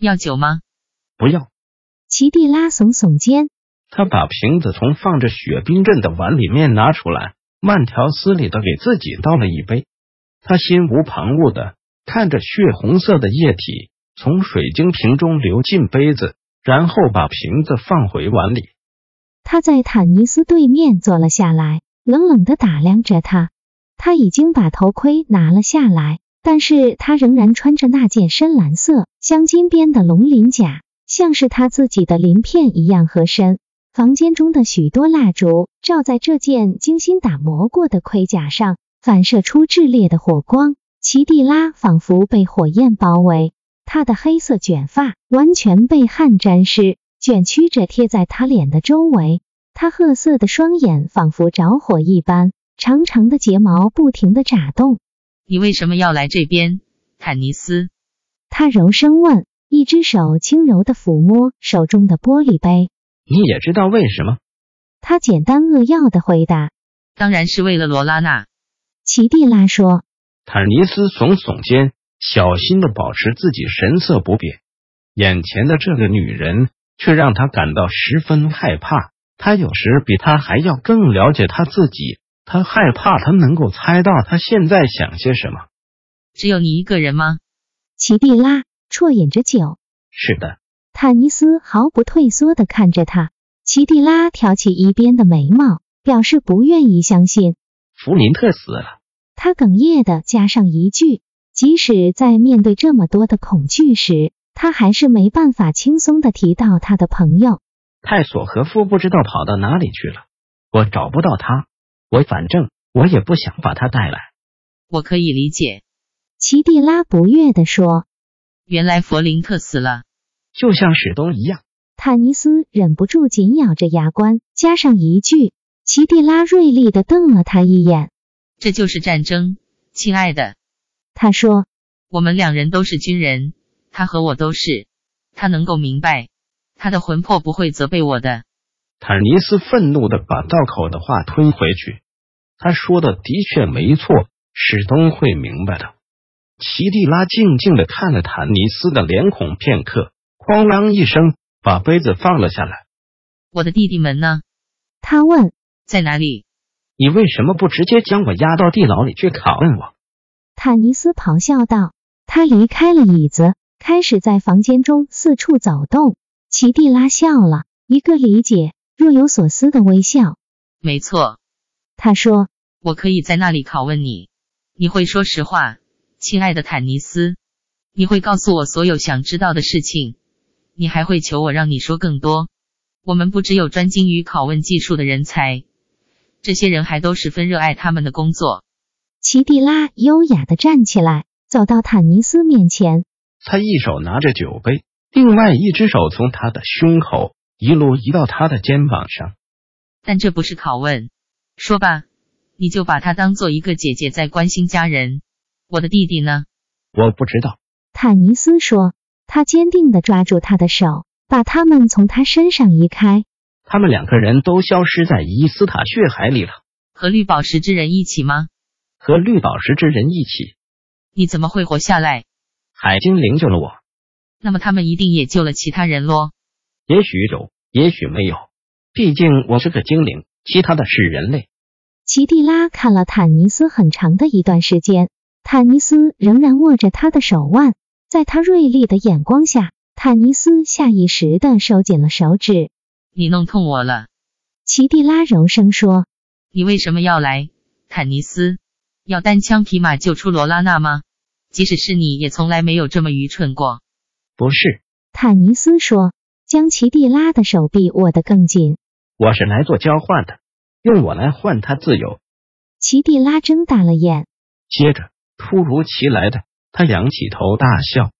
要酒吗？不要。齐蒂拉耸耸肩，他把瓶子从放着雪冰镇的碗里面拿出来，慢条斯理的给自己倒了一杯。他心无旁骛的看着血红色的液体从水晶瓶中流进杯子，然后把瓶子放回碗里。他在坦尼斯对面坐了下来，冷冷的打量着他。他已经把头盔拿了下来。但是他仍然穿着那件深蓝色镶金边的龙鳞甲，像是他自己的鳞片一样合身。房间中的许多蜡烛照在这件精心打磨过的盔甲上，反射出炽烈的火光。奇蒂拉仿佛被火焰包围，她的黑色卷发完全被汗沾湿，卷曲着贴在她脸的周围。她褐色的双眼仿佛着火一般，长长的睫毛不停的眨动。你为什么要来这边，坦尼斯？他柔声问，一只手轻柔的抚摸手中的玻璃杯。你也知道为什么？他简单扼要的回答。当然是为了罗拉娜。奇蒂拉说。坦尼斯耸耸肩，小心的保持自己神色不变。眼前的这个女人却让他感到十分害怕。他有时比他还要更了解他自己。他害怕，他能够猜到他现在想些什么。只有你一个人吗？奇蒂拉啜饮着酒。是的。坦尼斯毫不退缩的看着他。奇蒂拉挑起一边的眉毛，表示不愿意相信。弗林特死了。他哽咽的加上一句，即使在面对这么多的恐惧时，他还是没办法轻松的提到他的朋友。泰索和夫不知道跑到哪里去了，我找不到他。我反正我也不想把他带来。我可以理解，奇蒂拉不悦地说：“原来弗林特死了，就像史东一样。”坦尼斯忍不住紧咬着牙关，加上一句。奇蒂拉锐利的瞪了他一眼：“这就是战争，亲爱的。”他说：“我们两人都是军人，他和我都是。他能够明白，他的魂魄不会责备我的。”坦尼斯愤怒的把道口的话吞回去。他说的的确没错，史东会明白的。奇蒂拉静静的看了坦尼斯的脸孔片刻，哐啷一声把杯子放了下来。我的弟弟们呢？他问。在哪里？你为什么不直接将我押到地牢里去拷问我？坦尼斯咆哮道。他离开了椅子，开始在房间中四处走动。奇蒂拉笑了，一个理解。若有所思的微笑。没错，他说：“我可以在那里拷问你，你会说实话，亲爱的坦尼斯。你会告诉我所有想知道的事情，你还会求我让你说更多。我们不只有专精于拷问技术的人才，这些人还都十分热爱他们的工作。”奇蒂拉优雅的站起来，走到坦尼斯面前。他一手拿着酒杯，另外一只手从他的胸口。一路移到他的肩膀上，但这不是拷问。说吧，你就把他当做一个姐姐在关心家人。我的弟弟呢？我不知道。坦尼斯说。他坚定的抓住他的手，把他们从他身上移开。他们两个人都消失在伊斯塔血海里了。和绿宝石之人一起吗？和绿宝石之人一起。你怎么会活下来？海精灵救了我。那么他们一定也救了其他人咯？也许有，也许没有。毕竟我是个精灵，其他的是人类。奇蒂拉看了坦尼斯很长的一段时间，坦尼斯仍然握着他的手腕，在他锐利的眼光下，坦尼斯下意识的收紧了手指。你弄痛我了，奇蒂拉柔声说。你为什么要来，坦尼斯？要单枪匹马救出罗拉娜吗？即使是你也从来没有这么愚蠢过。不是，坦尼斯说。将奇蒂拉的手臂握得更紧。我是来做交换的，用我来换他自由。齐蒂拉睁大了眼，接着突如其来的，他仰起头大笑。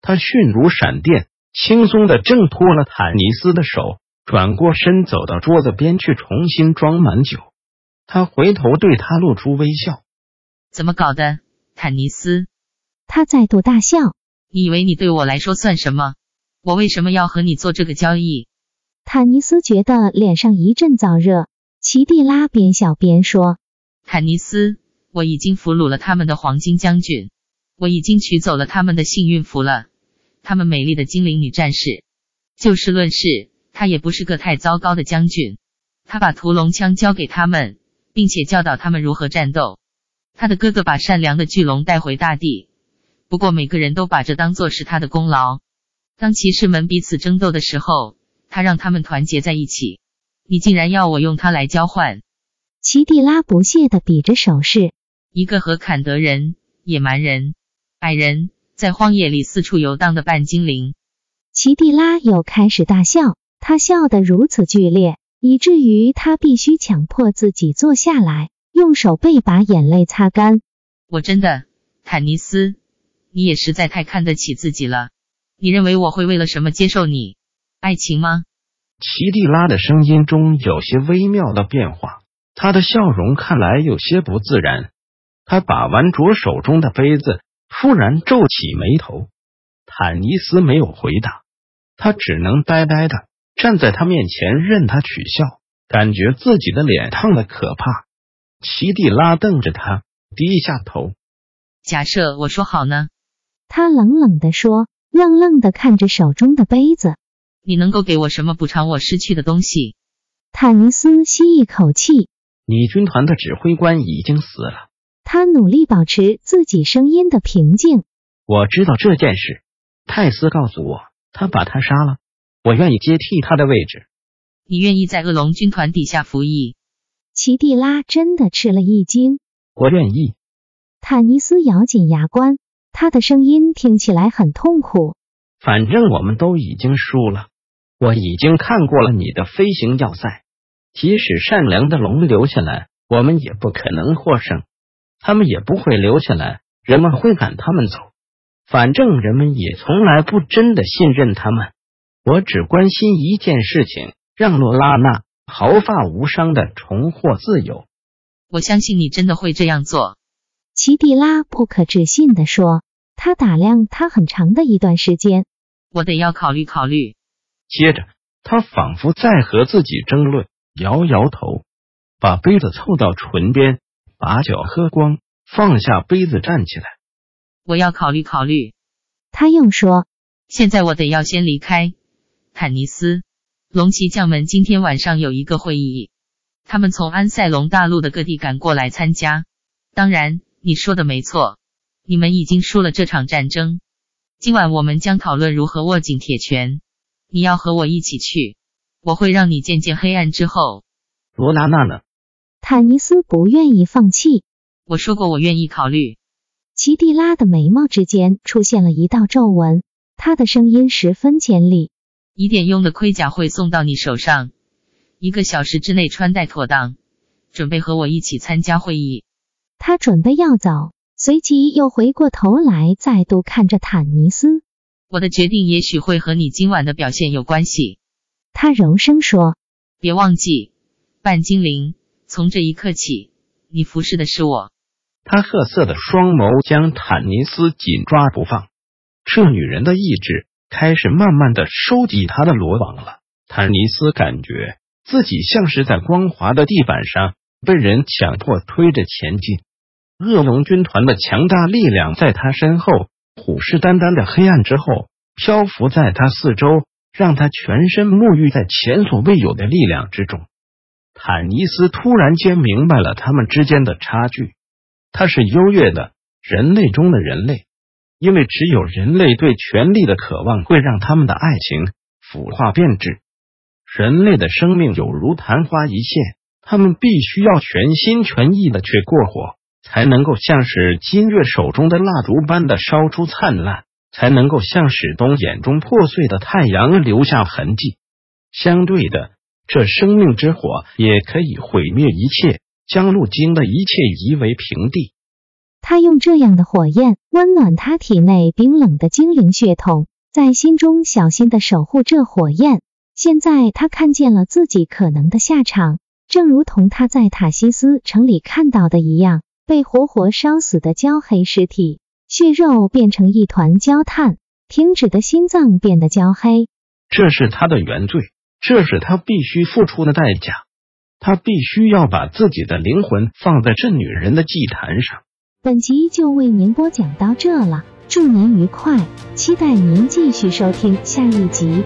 他迅如闪电，轻松的挣脱了坦尼斯的手，转过身走到桌子边去，重新装满酒。他回头对他露出微笑：“怎么搞的，坦尼斯？”他再度大笑：“你以为你对我来说算什么？我为什么要和你做这个交易？”坦尼斯觉得脸上一阵燥热。奇蒂拉边笑边说：“坦尼斯，我已经俘虏了他们的黄金将军，我已经取走了他们的幸运符了。他们美丽的精灵女战士，就事论事，他也不是个太糟糕的将军。他把屠龙枪交给他们，并且教导他们如何战斗。他的哥哥把善良的巨龙带回大地，不过每个人都把这当做是他的功劳。当骑士们彼此争斗的时候，他让他们团结在一起。你竟然要我用它来交换？奇蒂拉不屑的比着手势。一个和坎德人、野蛮人、矮人在荒野里四处游荡的半精灵。奇蒂拉又开始大笑，他笑得如此剧烈，以至于他必须强迫自己坐下来，用手背把眼泪擦干。我真的，坦尼斯，你也实在太看得起自己了。你认为我会为了什么接受你？爱情吗？奇蒂拉的声音中有些微妙的变化，她的笑容看来有些不自然。她把玩着手中的杯子，突然皱起眉头。坦尼斯没有回答，他只能呆呆的站在他面前，任他取笑，感觉自己的脸烫的可怕。奇蒂拉瞪着他，低下头。假设我说好呢？他冷冷的说，愣愣的看着手中的杯子。你能够给我什么补偿我失去的东西？坦尼斯吸一口气。你军团的指挥官已经死了。他努力保持自己声音的平静。我知道这件事。泰斯告诉我，他把他杀了。我愿意接替他的位置。你愿意在恶龙军团底下服役？奇蒂拉真的吃了一惊。我愿意。坦尼斯咬紧牙关，他的声音听起来很痛苦。反正我们都已经输了。我已经看过了你的飞行要塞，即使善良的龙留下来，我们也不可能获胜。他们也不会留下来，人们会赶他们走。反正人们也从来不真的信任他们。我只关心一件事情：让罗拉娜毫发无伤的重获自由。我相信你真的会这样做。”奇蒂拉不可置信地说。他打量他很长的一段时间。我得要考虑考虑。接着，他仿佛在和自己争论，摇摇头，把杯子凑到唇边，把酒喝光，放下杯子，站起来。我要考虑考虑。他又说：“现在我得要先离开。”坦尼斯，龙骑将们今天晚上有一个会议，他们从安塞龙大陆的各地赶过来参加。当然，你说的没错，你们已经输了这场战争。今晚我们将讨论如何握紧铁拳。你要和我一起去，我会让你见见黑暗之后。罗娜娜呢？坦尼斯不愿意放弃。我说过我愿意考虑。奇蒂拉的眉毛之间出现了一道皱纹，他的声音十分尖利。疑点用的盔甲会送到你手上，一个小时之内穿戴妥当，准备和我一起参加会议。他准备要走，随即又回过头来，再度看着坦尼斯。我的决定也许会和你今晚的表现有关系，他柔声说。别忘记，半精灵，从这一刻起，你服侍的是我。他褐色的双眸将坦尼斯紧抓不放。这女人的意志开始慢慢的收集他的罗网了。坦尼斯感觉自己像是在光滑的地板上被人强迫推着前进。恶龙军团的强大力量在他身后。虎视眈眈的黑暗之后，漂浮在他四周，让他全身沐浴在前所未有的力量之中。坦尼斯突然间明白了他们之间的差距，他是优越的人类中的人类，因为只有人类对权力的渴望会让他们的爱情腐化变质。人类的生命有如昙花一现，他们必须要全心全意的去过活。才能够像是金月手中的蜡烛般的烧出灿烂，才能够像史东眼中破碎的太阳留下痕迹。相对的，这生命之火也可以毁灭一切，将路经的一切夷为平地。他用这样的火焰温暖他体内冰冷的精灵血统，在心中小心的守护这火焰。现在他看见了自己可能的下场，正如同他在塔西斯城里看到的一样，被活活烧死的焦黑尸体，血肉变成一团焦炭，停止的心脏变得焦黑。这是他的原罪，这是他必须付出的代价。他必须要把自己的灵魂放在这女人的祭坛上。本集就为您播讲到这了，祝您愉快，期待您继续收听下一集。